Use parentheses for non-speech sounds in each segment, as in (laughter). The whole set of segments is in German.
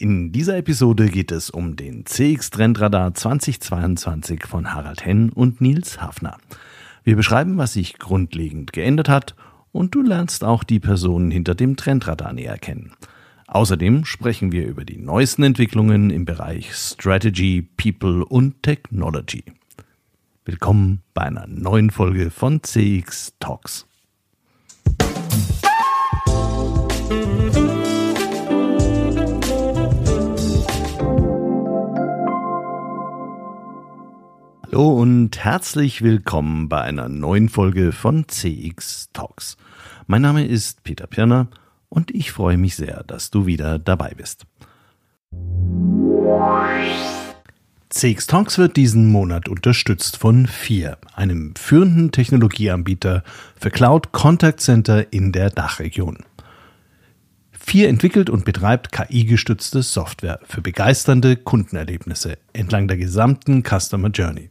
In dieser Episode geht es um den CX Trendradar 2022 von Harald Henn und Nils Hafner. Wir beschreiben, was sich grundlegend geändert hat und du lernst auch die Personen hinter dem Trendradar näher kennen. Außerdem sprechen wir über die neuesten Entwicklungen im Bereich Strategy, People und Technology. Willkommen bei einer neuen Folge von CX Talks. Hallo und herzlich willkommen bei einer neuen Folge von CX Talks. Mein Name ist Peter Pirner und ich freue mich sehr, dass du wieder dabei bist. CX Talks wird diesen Monat unterstützt von FIR, einem führenden Technologieanbieter für Cloud Contact Center in der Dachregion. FIR entwickelt und betreibt KI-gestützte Software für begeisternde Kundenerlebnisse entlang der gesamten Customer Journey.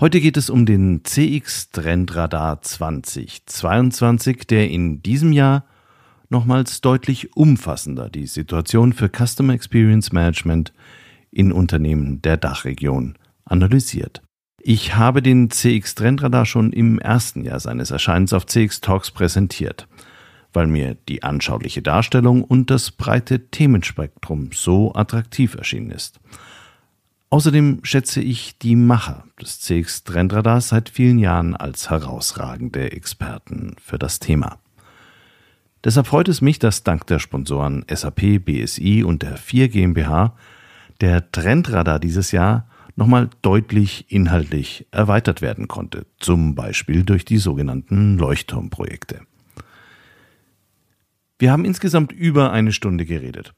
Heute geht es um den CX Trendradar 2022, der in diesem Jahr nochmals deutlich umfassender die Situation für Customer Experience Management in Unternehmen der Dachregion analysiert. Ich habe den CX Trendradar schon im ersten Jahr seines Erscheinens auf CX Talks präsentiert, weil mir die anschauliche Darstellung und das breite Themenspektrum so attraktiv erschienen ist. Außerdem schätze ich die Macher des CX Trendradars seit vielen Jahren als herausragende Experten für das Thema. Deshalb freut es mich, dass dank der Sponsoren SAP, BSI und der 4 GmbH der Trendradar dieses Jahr nochmal deutlich inhaltlich erweitert werden konnte, zum Beispiel durch die sogenannten Leuchtturmprojekte. Wir haben insgesamt über eine Stunde geredet.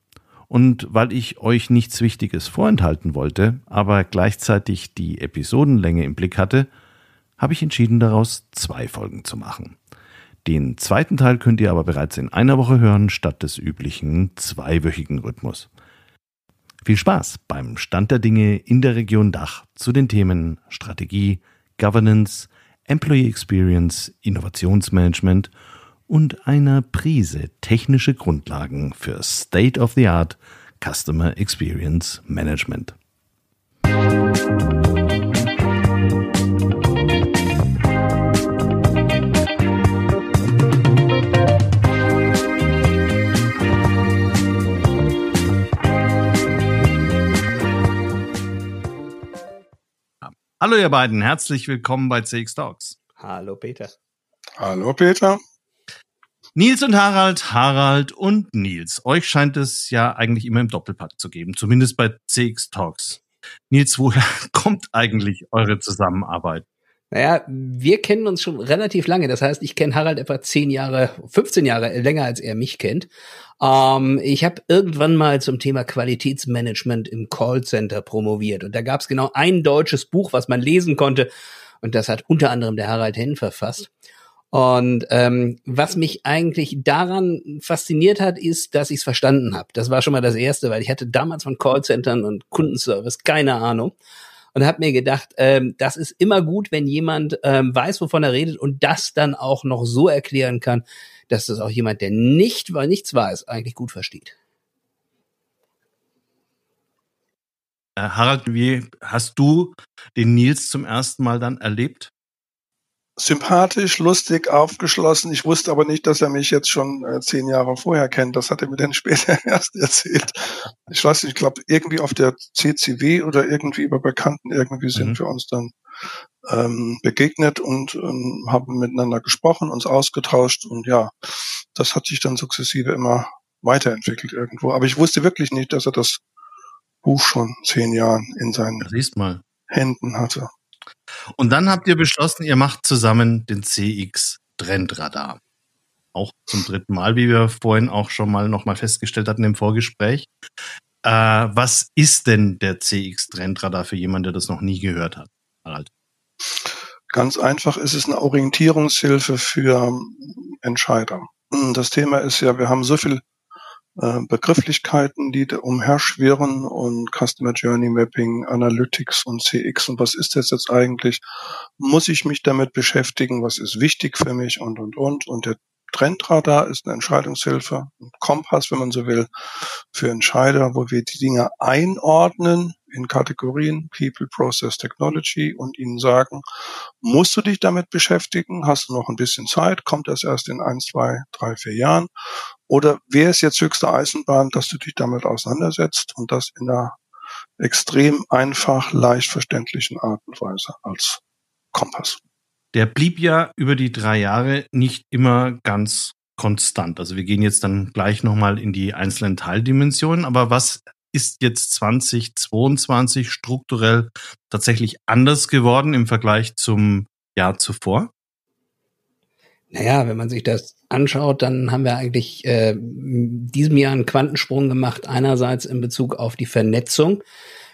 Und weil ich euch nichts Wichtiges vorenthalten wollte, aber gleichzeitig die Episodenlänge im Blick hatte, habe ich entschieden daraus zwei Folgen zu machen. Den zweiten Teil könnt ihr aber bereits in einer Woche hören, statt des üblichen zweiwöchigen Rhythmus. Viel Spaß beim Stand der Dinge in der Region Dach zu den Themen Strategie, Governance, Employee Experience, Innovationsmanagement einer Prise technische Grundlagen für State-of-the-Art Customer Experience Management. Hallo ihr beiden, herzlich willkommen bei CX Talks. Hallo Peter. Hallo Peter. Nils und Harald, Harald und Nils. Euch scheint es ja eigentlich immer im Doppelpack zu geben, zumindest bei CX Talks. Nils, woher (laughs) kommt eigentlich eure Zusammenarbeit? Naja, wir kennen uns schon relativ lange. Das heißt, ich kenne Harald etwa zehn Jahre, 15 Jahre länger, als er mich kennt. Ähm, ich habe irgendwann mal zum Thema Qualitätsmanagement im Callcenter promoviert. Und da gab es genau ein deutsches Buch, was man lesen konnte. Und das hat unter anderem der Harald Henn verfasst. Und ähm, was mich eigentlich daran fasziniert hat, ist, dass ich es verstanden habe. Das war schon mal das Erste, weil ich hatte damals von Callcentern und Kundenservice keine Ahnung und habe mir gedacht, ähm, das ist immer gut, wenn jemand ähm, weiß, wovon er redet und das dann auch noch so erklären kann, dass das auch jemand, der nicht, weil nichts weiß, eigentlich gut versteht. Äh, Harald, wie hast du den Nils zum ersten Mal dann erlebt? Sympathisch, lustig, aufgeschlossen. Ich wusste aber nicht, dass er mich jetzt schon äh, zehn Jahre vorher kennt. Das hat er mir dann (laughs) später erst erzählt. Ich weiß nicht, ich glaube, irgendwie auf der CCW oder irgendwie über Bekannten irgendwie sind mhm. wir uns dann ähm, begegnet und ähm, haben miteinander gesprochen, uns ausgetauscht und ja, das hat sich dann sukzessive immer weiterentwickelt irgendwo. Aber ich wusste wirklich nicht, dass er das Buch schon zehn Jahren in seinen Händen hatte. Und dann habt ihr beschlossen, ihr macht zusammen den CX Trendradar. Auch zum dritten Mal, wie wir vorhin auch schon mal nochmal festgestellt hatten im Vorgespräch. Äh, was ist denn der CX-Trendradar für jemanden, der das noch nie gehört hat, Harald? Ganz einfach ist es eine Orientierungshilfe für Entscheider. Das Thema ist ja, wir haben so viel äh, Begrifflichkeiten, die umherschwirren und Customer Journey Mapping, Analytics und CX und was ist das jetzt eigentlich? Muss ich mich damit beschäftigen? Was ist wichtig für mich und, und, und? Und der Trendradar ist eine Entscheidungshilfe, ein Kompass, wenn man so will, für Entscheider, wo wir die Dinge einordnen in Kategorien People, Process, Technology und ihnen sagen, musst du dich damit beschäftigen? Hast du noch ein bisschen Zeit? Kommt das erst in ein, zwei, drei, vier Jahren? Oder wäre es jetzt höchste Eisenbahn, dass du dich damit auseinandersetzt und das in einer extrem einfach, leicht verständlichen Art und Weise als Kompass? Der blieb ja über die drei Jahre nicht immer ganz konstant. Also wir gehen jetzt dann gleich nochmal in die einzelnen Teildimensionen. Aber was ist jetzt 2022 strukturell tatsächlich anders geworden im Vergleich zum Jahr zuvor? Naja, wenn man sich das anschaut, dann haben wir eigentlich äh, in diesem Jahr einen Quantensprung gemacht. Einerseits in Bezug auf die Vernetzung.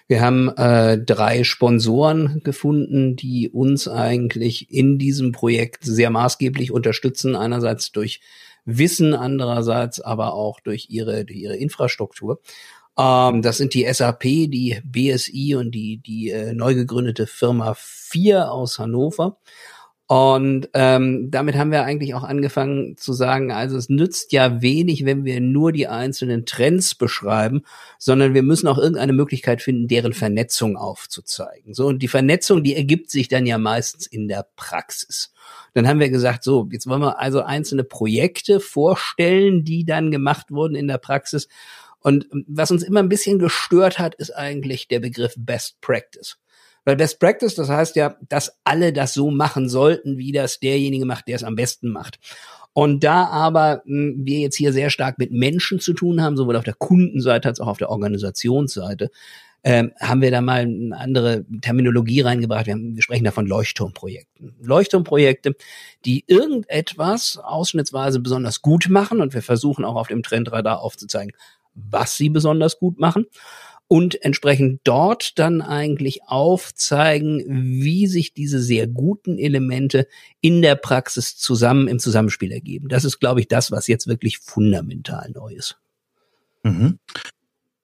Wir haben äh, drei Sponsoren gefunden, die uns eigentlich in diesem Projekt sehr maßgeblich unterstützen. Einerseits durch Wissen, andererseits aber auch durch ihre, ihre Infrastruktur. Ähm, das sind die SAP, die BSI und die, die äh, neu gegründete Firma 4 aus Hannover. Und ähm, damit haben wir eigentlich auch angefangen zu sagen, also es nützt ja wenig, wenn wir nur die einzelnen Trends beschreiben, sondern wir müssen auch irgendeine Möglichkeit finden, deren Vernetzung aufzuzeigen. So, und die Vernetzung, die ergibt sich dann ja meistens in der Praxis. Dann haben wir gesagt, so, jetzt wollen wir also einzelne Projekte vorstellen, die dann gemacht wurden in der Praxis. Und was uns immer ein bisschen gestört hat, ist eigentlich der Begriff Best Practice. Weil Best Practice, das heißt ja, dass alle das so machen sollten, wie das derjenige macht, der es am besten macht. Und da aber mh, hm, wir jetzt hier sehr stark mit Menschen zu tun haben, sowohl auf der Kundenseite als auch auf der Organisationsseite, ähm, haben wir da mal eine andere Terminologie reingebracht. Wir, haben, wir sprechen da von Leuchtturmprojekten. Leuchtturmprojekte, die irgendetwas ausschnittsweise besonders gut machen und wir versuchen auch auf dem Trendradar aufzuzeigen, was sie besonders gut machen und entsprechend dort dann eigentlich aufzeigen, wie sich diese sehr guten Elemente in der Praxis zusammen im Zusammenspiel ergeben. Das ist, glaube ich, das, was jetzt wirklich fundamental neu ist. Mhm.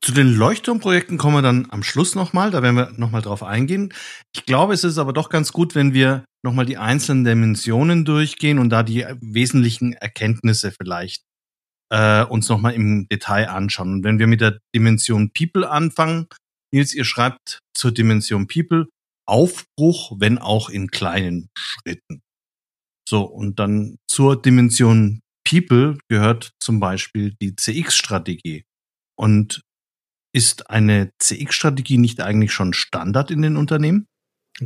Zu den Leuchtturmprojekten kommen wir dann am Schluss nochmal, da werden wir nochmal drauf eingehen. Ich glaube, es ist aber doch ganz gut, wenn wir nochmal die einzelnen Dimensionen durchgehen und da die wesentlichen Erkenntnisse vielleicht äh, uns nochmal im Detail anschauen. Und wenn wir mit der Dimension People anfangen, Nils, ihr schreibt zur Dimension People Aufbruch, wenn auch in kleinen Schritten. So, und dann zur Dimension People gehört zum Beispiel die CX-Strategie. Und ist eine CX-Strategie nicht eigentlich schon Standard in den Unternehmen?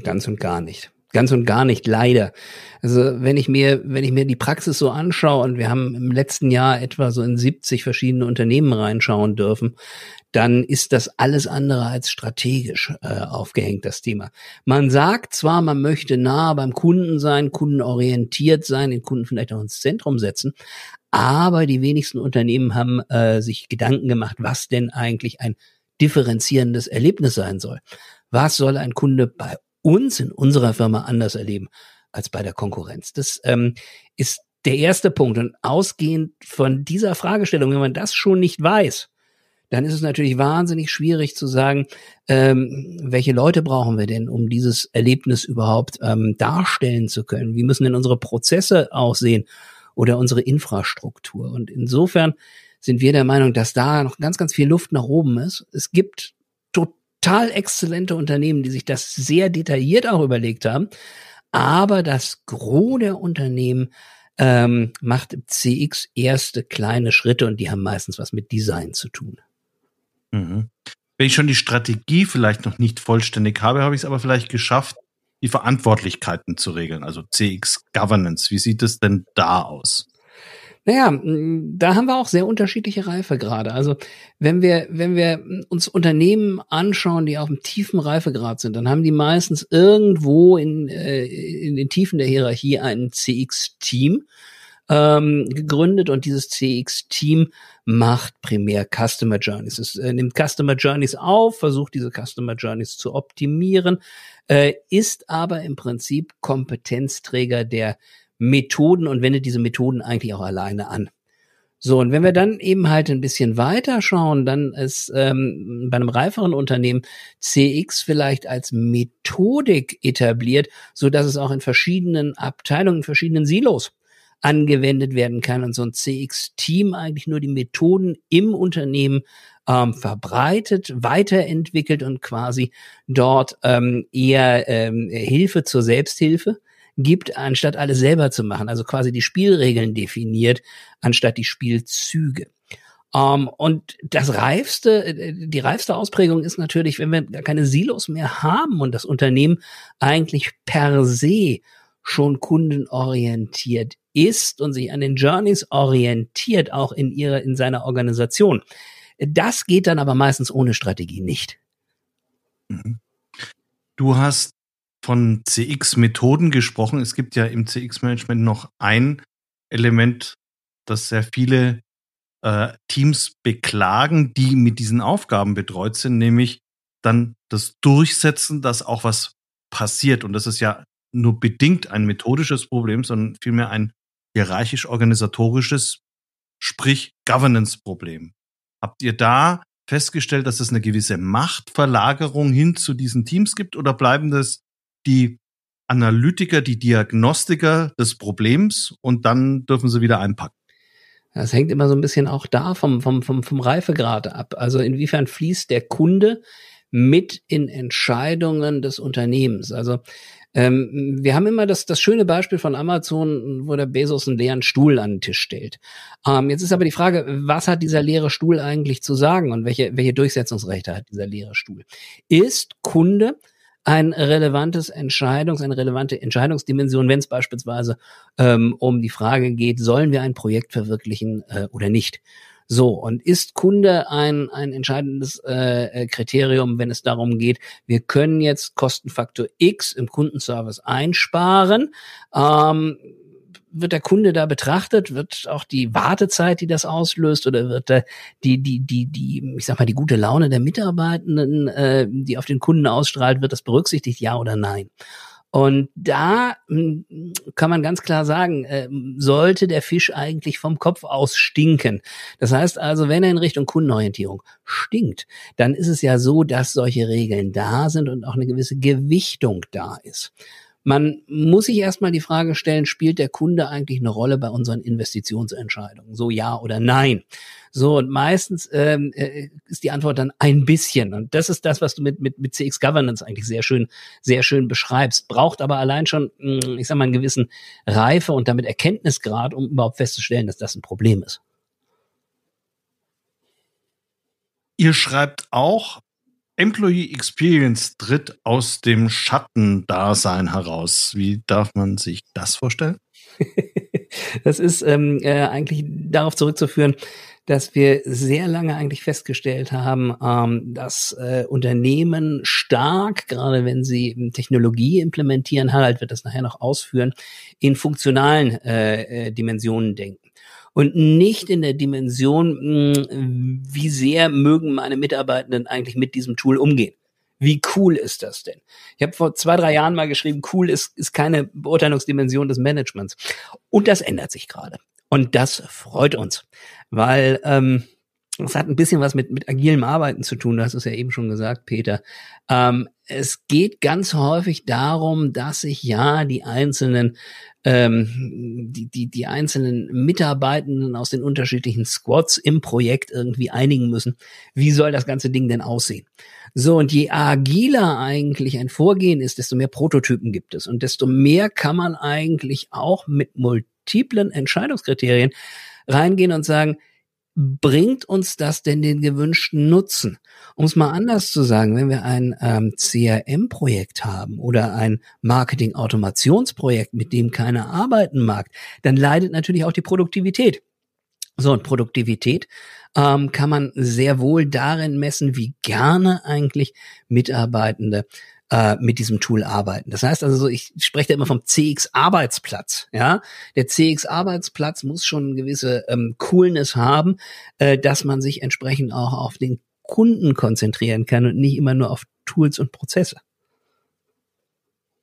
Ganz und gar nicht. Ganz und gar nicht, leider. Also wenn ich mir, wenn ich mir die Praxis so anschaue und wir haben im letzten Jahr etwa so in 70 verschiedene Unternehmen reinschauen dürfen, dann ist das alles andere als strategisch äh, aufgehängt, das Thema. Man sagt zwar, man möchte nah beim Kunden sein, kundenorientiert sein, den Kunden vielleicht auch ins Zentrum setzen, aber die wenigsten Unternehmen haben äh, sich Gedanken gemacht, was denn eigentlich ein differenzierendes Erlebnis sein soll. Was soll ein Kunde bei uns in unserer Firma anders erleben als bei der Konkurrenz. Das ähm, ist der erste Punkt. Und ausgehend von dieser Fragestellung, wenn man das schon nicht weiß, dann ist es natürlich wahnsinnig schwierig zu sagen, ähm, welche Leute brauchen wir denn, um dieses Erlebnis überhaupt ähm, darstellen zu können? Wie müssen denn unsere Prozesse aussehen oder unsere Infrastruktur? Und insofern sind wir der Meinung, dass da noch ganz, ganz viel Luft nach oben ist. Es gibt total exzellente Unternehmen, die sich das sehr detailliert auch überlegt haben. Aber das Gros der Unternehmen ähm, macht im CX erste kleine Schritte und die haben meistens was mit Design zu tun. Mhm. Wenn ich schon die Strategie vielleicht noch nicht vollständig habe, habe ich es aber vielleicht geschafft, die Verantwortlichkeiten zu regeln, also CX Governance. Wie sieht es denn da aus? Naja, da haben wir auch sehr unterschiedliche Reifegrade. Also wenn wir, wenn wir uns Unternehmen anschauen, die auf einem tiefen Reifegrad sind, dann haben die meistens irgendwo in, äh, in den Tiefen der Hierarchie ein CX-Team, ähm, gegründet und dieses CX-Team macht primär Customer Journeys. Es äh, nimmt Customer Journeys auf, versucht diese Customer Journeys zu optimieren, äh, ist aber im Prinzip Kompetenzträger der Methoden und wendet diese Methoden eigentlich auch alleine an. So, und wenn wir dann eben halt ein bisschen weiter schauen, dann ist ähm, bei einem reiferen Unternehmen CX vielleicht als Methodik etabliert, so dass es auch in verschiedenen Abteilungen, in verschiedenen Silos angewendet werden kann und so ein CX-Team eigentlich nur die Methoden im Unternehmen ähm, verbreitet, weiterentwickelt und quasi dort ähm, eher ähm, Hilfe zur Selbsthilfe gibt, anstatt alles selber zu machen. Also quasi die Spielregeln definiert, anstatt die Spielzüge. Um, ähm, und das reifste, äh, die reifste Ausprägung ist natürlich, wenn wir gar keine Silos mehr haben und das Unternehmen eigentlich per se schon kundenorientiert ist und sich an den Journeys orientiert, auch in ihrer, in seiner Organisation. Das geht dann aber meistens ohne Strategie nicht. Mhm. Du hast von CX-Methoden gesprochen. Es gibt ja im CX-Management noch ein Element, das sehr viele äh, Teams beklagen, die mit diesen Aufgaben betreut sind, nämlich dann das Durchsetzen, dass auch was passiert. Und das ist ja nur bedingt ein methodisches Problem, sondern vielmehr ein hierarchisch-organisatorisches, sprich Governance-Problem. Habt ihr da festgestellt, dass es eine gewisse Machtverlagerung hin zu diesen Teams gibt oder bleiben das die Analytiker, die Diagnostiker des Problems und dann dürfen sie wieder einpacken. Das hängt immer so ein bisschen auch da vom, vom, vom, vom Reifegrad ab. Also inwiefern fließt der Kunde mit in Entscheidungen des Unternehmens. Also ähm, wir haben immer das, das schöne Beispiel von Amazon, wo der Bezos einen leeren Stuhl an den Tisch stellt. Ähm, jetzt ist aber die Frage, was hat dieser leere Stuhl eigentlich zu sagen und welche, welche Durchsetzungsrechte hat dieser leere Stuhl? Ist Kunde ein relevantes Entscheidungs, eine relevante Entscheidungsdimension, wenn es beispielsweise ähm, um die Frage geht, sollen wir ein Projekt verwirklichen äh, oder nicht. So, und ist Kunde ein, ein entscheidendes äh, äh Kriterium, wenn es darum geht, wir können jetzt Kostenfaktor X im Kundenservice einsparen, ähm, wird der Kunde da betrachtet? Wird auch die Wartezeit, die das auslöst, oder wird da die, die, die, die, ich sag mal, die gute Laune der Mitarbeitenden, äh, die auf den Kunden ausstrahlt, wird das berücksichtigt, ja oder nein? Und da hm, kann man ganz klar sagen, äh, sollte der Fisch eigentlich vom Kopf aus stinken. Das heißt also, wenn er in Richtung Kundenorientierung stinkt, dann ist es ja so, dass solche Regeln da sind und auch eine gewisse Gewichtung da ist. Man muss sich erstmal die Frage stellen, spielt der Kunde eigentlich eine Rolle bei unseren Investitionsentscheidungen? So ja oder nein? So, und meistens ähm, äh, ist die Antwort dann ein bisschen. Und das ist das, was du mit, mit, mit CX Governance eigentlich sehr schön, sehr schön beschreibst. Braucht aber allein schon, hm, ich sag mal, einen gewissen Reife und damit Erkenntnisgrad, um überhaupt festzustellen, dass das ein Problem ist. Ihr schreibt auch, Employee Experience tritt aus dem Schattendasein heraus. Wie darf man sich das vorstellen? (laughs) das ist ähm, äh, eigentlich darauf zurückzuführen, dass wir sehr lange eigentlich festgestellt haben, ähm, dass äh, Unternehmen stark, gerade wenn sie Technologie implementieren, Harald wird das nachher noch ausführen, in funktionalen äh, äh, Dimensionen denken und nicht in der Dimension, hm, wie sehr mögen meine Mitarbeitenden eigentlich mit diesem Tool umgehen. Wie cool ist das denn? Ich habe vor zwei, drei Jahren mal geschrieben, cool ist, ist keine Beurteilungsdimension des Managements. Und das ändert sich gerade. Und das freut uns, weil ähm, das hat ein bisschen was mit, mit agilem Arbeiten zu tun, du hast es ja eben schon gesagt, Peter. Ähm, es geht ganz häufig darum, dass sich ja die einzelnen ähm, die, die, die einzelnen Mitarbeitenden aus den unterschiedlichen Squads im Projekt irgendwie einigen müssen. Wie soll das ganze Ding denn aussehen? So, und je agiler eigentlich ein Vorgehen ist, desto mehr Prototypen gibt es und desto mehr kann man eigentlich auch mit multiplen Entscheidungskriterien reingehen und sagen, bringt uns das denn den gewünschten Nutzen? Um es mal anders zu sagen, wenn wir ein ähm, CRM-Projekt haben oder ein Marketing-Automationsprojekt, mit dem keiner arbeiten mag, dann leidet natürlich auch die Produktivität. So, und Produktivität ähm, kann man sehr wohl darin messen, wie gerne eigentlich Mitarbeitende äh, mit diesem Tool arbeiten. Das heißt also, so, ich spreche da immer vom CX-Arbeitsplatz. Ja, der CX-Arbeitsplatz muss schon eine gewisse ähm, Coolness haben, äh, dass man sich entsprechend auch auf den Kunden konzentrieren kann und nicht immer nur auf Tools und Prozesse.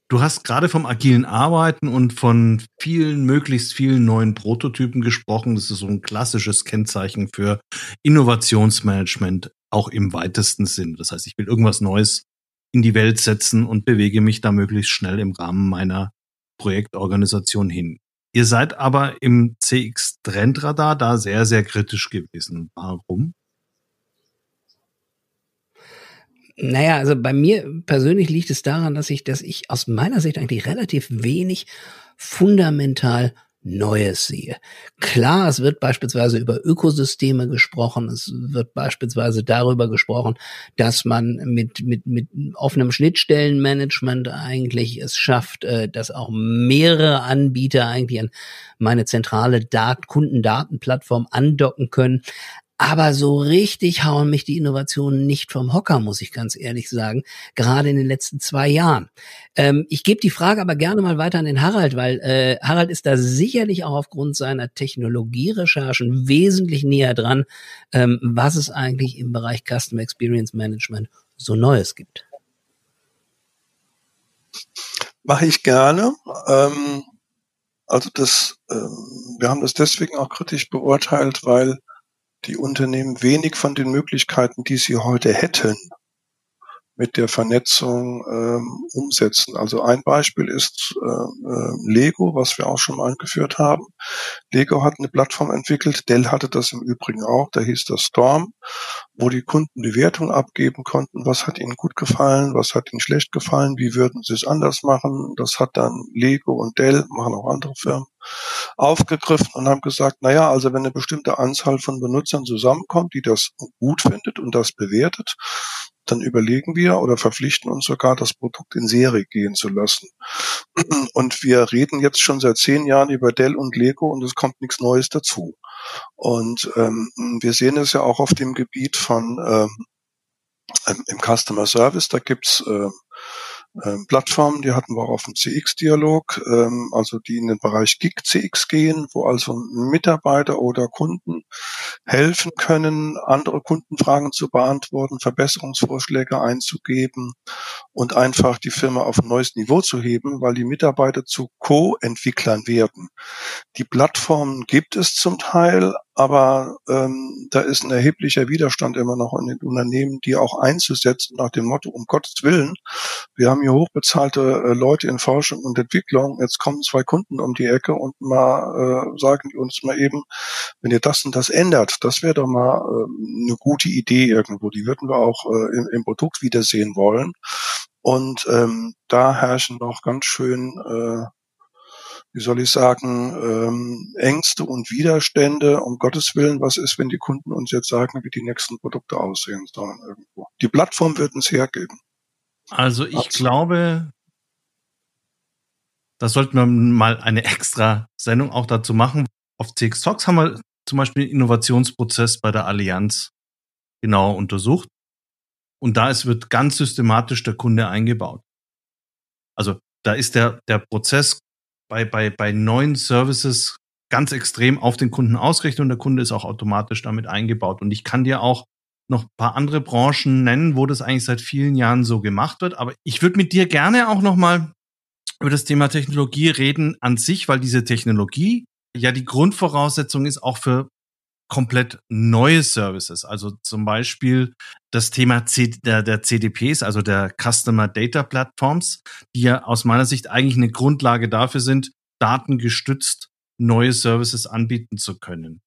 Du hast gerade vom agilen Arbeiten und von vielen, möglichst vielen neuen Prototypen gesprochen. Das ist so ein klassisches Kennzeichen für Innovationsmanagement, auch im weitesten Sinn. Das heißt, ich will irgendwas Neues in die Welt setzen und bewege mich da möglichst schnell im Rahmen meiner Projektorganisation hin. Ihr seid aber im CX Trendradar da sehr, sehr kritisch gewesen. Warum? Naja, also bei mir persönlich liegt es daran, dass ich, dass ich aus meiner Sicht eigentlich relativ wenig fundamental Neues sehe. Klar, es wird beispielsweise über Ökosysteme gesprochen, es wird beispielsweise darüber gesprochen, dass man mit, mit, mit offenem Schnittstellenmanagement eigentlich es schafft, äh, dass auch mehrere Anbieter eigentlich an meine zentrale Dat Kundendatenplattform andocken können. Aber so richtig hauen mich die Innovationen nicht vom Hocker, muss ich ganz ehrlich sagen, gerade in den letzten zwei Jahren. Ähm, ich gebe die Frage aber gerne mal weiter an den Harald, weil äh, Harald ist da sicherlich auch aufgrund seiner Technologierecherchen wesentlich näher dran, ähm, was es eigentlich im Bereich Customer Experience Management so Neues gibt. Mache ich gerne. Ähm, also das, ähm, wir haben das deswegen auch kritisch beurteilt, weil die Unternehmen wenig von den Möglichkeiten, die sie heute hätten, mit der Vernetzung ähm, umsetzen. Also ein Beispiel ist äh, äh, Lego, was wir auch schon mal angeführt haben. Lego hat eine Plattform entwickelt, Dell hatte das im Übrigen auch, da hieß das Storm, wo die Kunden Bewertungen abgeben konnten, was hat ihnen gut gefallen, was hat ihnen schlecht gefallen, wie würden sie es anders machen. Das hat dann Lego und Dell, machen auch andere Firmen, aufgegriffen und haben gesagt, naja, also wenn eine bestimmte Anzahl von Benutzern zusammenkommt, die das gut findet und das bewertet, dann überlegen wir oder verpflichten uns sogar, das Produkt in Serie gehen zu lassen. Und wir reden jetzt schon seit zehn Jahren über Dell und Lego und es kommt nichts Neues dazu. Und ähm, wir sehen es ja auch auf dem Gebiet von ähm, im Customer Service, da gibt's äh, ähm, Plattformen, die hatten wir auch auf dem CX-Dialog, ähm, also die in den Bereich Gig CX gehen, wo also Mitarbeiter oder Kunden helfen können, andere Kundenfragen zu beantworten, Verbesserungsvorschläge einzugeben und einfach die Firma auf ein neues Niveau zu heben, weil die Mitarbeiter zu Co-Entwicklern werden. Die Plattformen gibt es zum Teil, aber ähm, da ist ein erheblicher Widerstand immer noch in den Unternehmen, die auch einzusetzen nach dem Motto, um Gottes Willen, wir haben hier hochbezahlte äh, Leute in Forschung und Entwicklung, jetzt kommen zwei Kunden um die Ecke und mal äh, sagen die uns mal eben, wenn ihr das und das ändert, das wäre doch mal äh, eine gute Idee irgendwo, die würden wir auch äh, im, im Produkt wiedersehen wollen. Und ähm, da herrschen noch ganz schön äh, wie soll ich sagen, ähm, Ängste und Widerstände. Um Gottes Willen, was ist, wenn die Kunden uns jetzt sagen, wie die nächsten Produkte aussehen sollen irgendwo? Die Plattform wird uns hergeben. Also ich Absolut. glaube, da sollten wir mal eine extra Sendung auch dazu machen. Auf CX Talks haben wir zum Beispiel den Innovationsprozess bei der Allianz genau untersucht. Und da ist, wird ganz systematisch der Kunde eingebaut. Also da ist der, der Prozess bei, bei, bei neuen Services ganz extrem auf den Kunden ausgerichtet und der Kunde ist auch automatisch damit eingebaut. Und ich kann dir auch noch ein paar andere Branchen nennen, wo das eigentlich seit vielen Jahren so gemacht wird. Aber ich würde mit dir gerne auch noch mal über das Thema Technologie reden an sich, weil diese Technologie ja die Grundvoraussetzung ist auch für komplett neue Services. Also zum Beispiel das Thema C der, der CDPs, also der Customer Data Platforms, die ja aus meiner Sicht eigentlich eine Grundlage dafür sind, datengestützt neue Services anbieten zu können.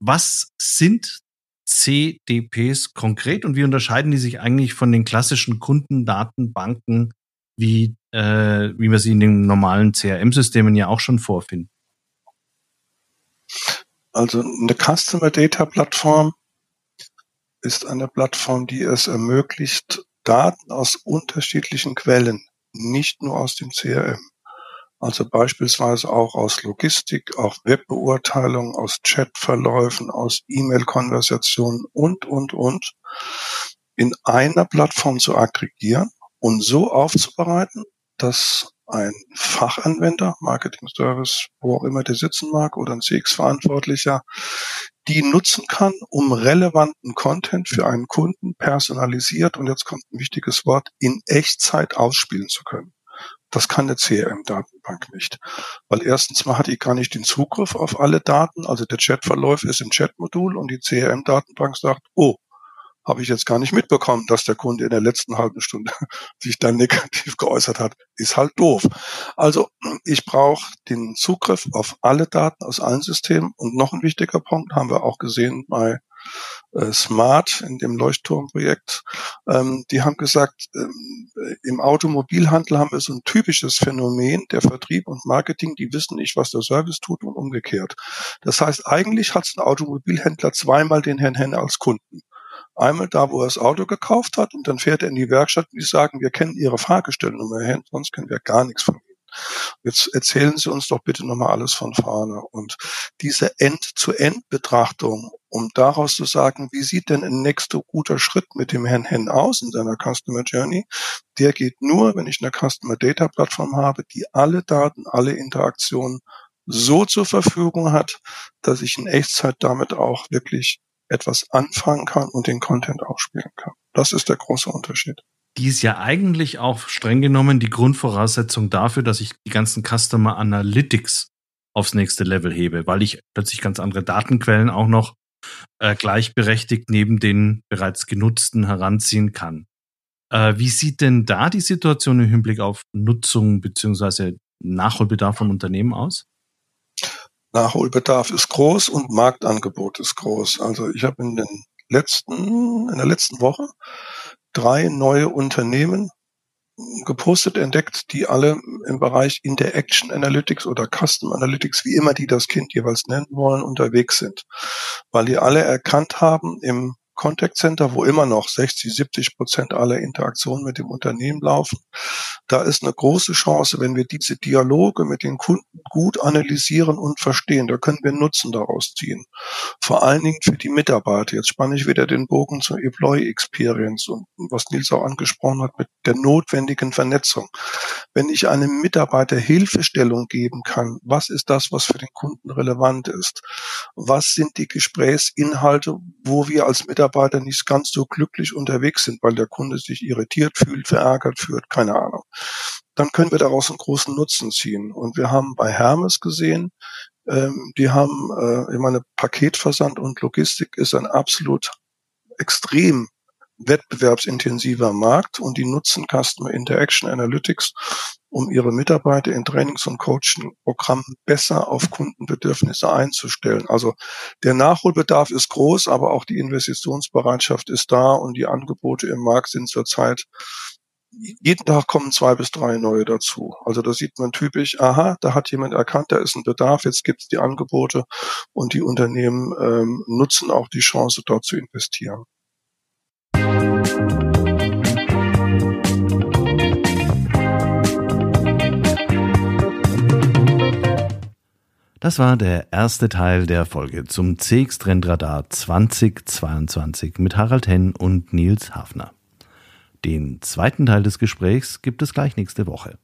Was sind CDPs konkret und wie unterscheiden die sich eigentlich von den klassischen Kundendatenbanken, wie, äh, wie wir sie in den normalen CRM-Systemen ja auch schon vorfinden? Also eine Customer Data Plattform ist eine Plattform, die es ermöglicht, Daten aus unterschiedlichen Quellen, nicht nur aus dem CRM, also beispielsweise auch aus Logistik, auch Webbeurteilung, aus Chatverläufen, aus E-Mail-Konversationen und, und, und, in einer Plattform zu aggregieren und so aufzubereiten, dass ein Fachanwender, Marketing Service, wo auch immer der sitzen mag, oder ein CX-Verantwortlicher, die nutzen kann, um relevanten Content für einen Kunden personalisiert, und jetzt kommt ein wichtiges Wort, in Echtzeit ausspielen zu können. Das kann eine CRM-Datenbank nicht. Weil erstens mal hat die gar nicht den Zugriff auf alle Daten. Also der Chatverlauf ist im Chatmodul und die CRM-Datenbank sagt, oh, habe ich jetzt gar nicht mitbekommen, dass der Kunde in der letzten halben Stunde (laughs) sich dann negativ geäußert hat. Ist halt doof. Also ich brauche den Zugriff auf alle Daten aus allen Systemen. Und noch ein wichtiger Punkt haben wir auch gesehen bei äh, Smart in dem Leuchtturmprojekt. Ähm, die haben gesagt, ähm, im Automobilhandel haben wir so ein typisches Phänomen, der Vertrieb und Marketing, die wissen nicht, was der Service tut und umgekehrt. Das heißt, eigentlich hat ein Automobilhändler zweimal den Herrn Henne als Kunden. Einmal da, wo er das Auto gekauft hat und dann fährt er in die Werkstatt und die sagen, wir kennen Ihre Fahrgestellnummer, Herr, sonst kennen wir gar nichts von Ihnen. Jetzt erzählen Sie uns doch bitte nochmal alles von vorne. Und diese End-zu-End-Betrachtung, um daraus zu sagen, wie sieht denn ein nächster guter Schritt mit dem Herrn Hen aus in seiner Customer Journey, der geht nur, wenn ich eine Customer Data Plattform habe, die alle Daten, alle Interaktionen so zur Verfügung hat, dass ich in Echtzeit damit auch wirklich etwas anfangen kann und den Content ausspielen kann. Das ist der große Unterschied. Die ist ja eigentlich auch streng genommen die Grundvoraussetzung dafür, dass ich die ganzen Customer Analytics aufs nächste Level hebe, weil ich plötzlich ganz andere Datenquellen auch noch äh, gleichberechtigt neben den bereits genutzten heranziehen kann. Äh, wie sieht denn da die Situation im Hinblick auf Nutzung beziehungsweise Nachholbedarf von Unternehmen aus? Nachholbedarf ist groß und Marktangebot ist groß. Also ich habe in den letzten, in der letzten Woche drei neue Unternehmen gepostet, entdeckt, die alle im Bereich Interaction Analytics oder Custom Analytics, wie immer die das Kind jeweils nennen wollen, unterwegs sind. Weil die alle erkannt haben im Contact Center, wo immer noch 60, 70 Prozent aller Interaktionen mit dem Unternehmen laufen. Da ist eine große Chance, wenn wir diese Dialoge mit den Kunden gut analysieren und verstehen. Da können wir Nutzen daraus ziehen. Vor allen Dingen für die Mitarbeiter. Jetzt spanne ich wieder den Bogen zur Employee Experience und was Nils auch angesprochen hat mit der notwendigen Vernetzung. Wenn ich einem Mitarbeiter Hilfestellung geben kann, was ist das, was für den Kunden relevant ist? Was sind die Gesprächsinhalte, wo wir als Mitarbeiter Mitarbeiter nicht ganz so glücklich unterwegs sind, weil der Kunde sich irritiert fühlt, verärgert fühlt, keine Ahnung. Dann können wir daraus einen großen Nutzen ziehen. Und wir haben bei Hermes gesehen, ähm, die haben, äh, ich meine, Paketversand und Logistik ist ein absolut extrem wettbewerbsintensiver Markt und die nutzen Customer Interaction Analytics, um ihre Mitarbeiter in Trainings- und Coaching-Programmen besser auf Kundenbedürfnisse einzustellen. Also der Nachholbedarf ist groß, aber auch die Investitionsbereitschaft ist da und die Angebote im Markt sind zurzeit jeden Tag kommen zwei bis drei neue dazu. Also da sieht man typisch, aha, da hat jemand erkannt, da ist ein Bedarf, jetzt gibt es die Angebote und die Unternehmen ähm, nutzen auch die Chance, dort zu investieren. Das war der erste Teil der Folge zum CX Trendradar 2022 mit Harald Henn und Nils Hafner. Den zweiten Teil des Gesprächs gibt es gleich nächste Woche.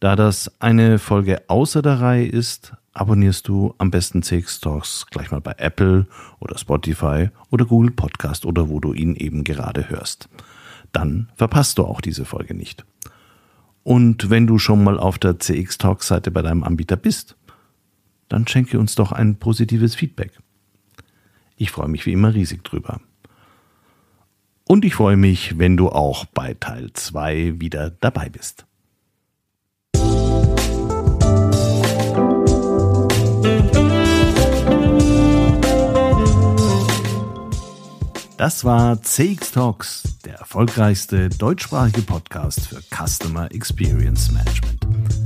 Da das eine Folge außer der Reihe ist, abonnierst du am besten CX Talks gleich mal bei Apple oder Spotify oder Google Podcast oder wo du ihn eben gerade hörst. Dann verpasst du auch diese Folge nicht. Und wenn du schon mal auf der CX Talks Seite bei deinem Anbieter bist, dann schenke uns doch ein positives Feedback. Ich freue mich wie immer riesig drüber. Und ich freue mich, wenn du auch bei Teil 2 wieder dabei bist. Das war CX Talks, der erfolgreichste deutschsprachige Podcast für Customer Experience Management.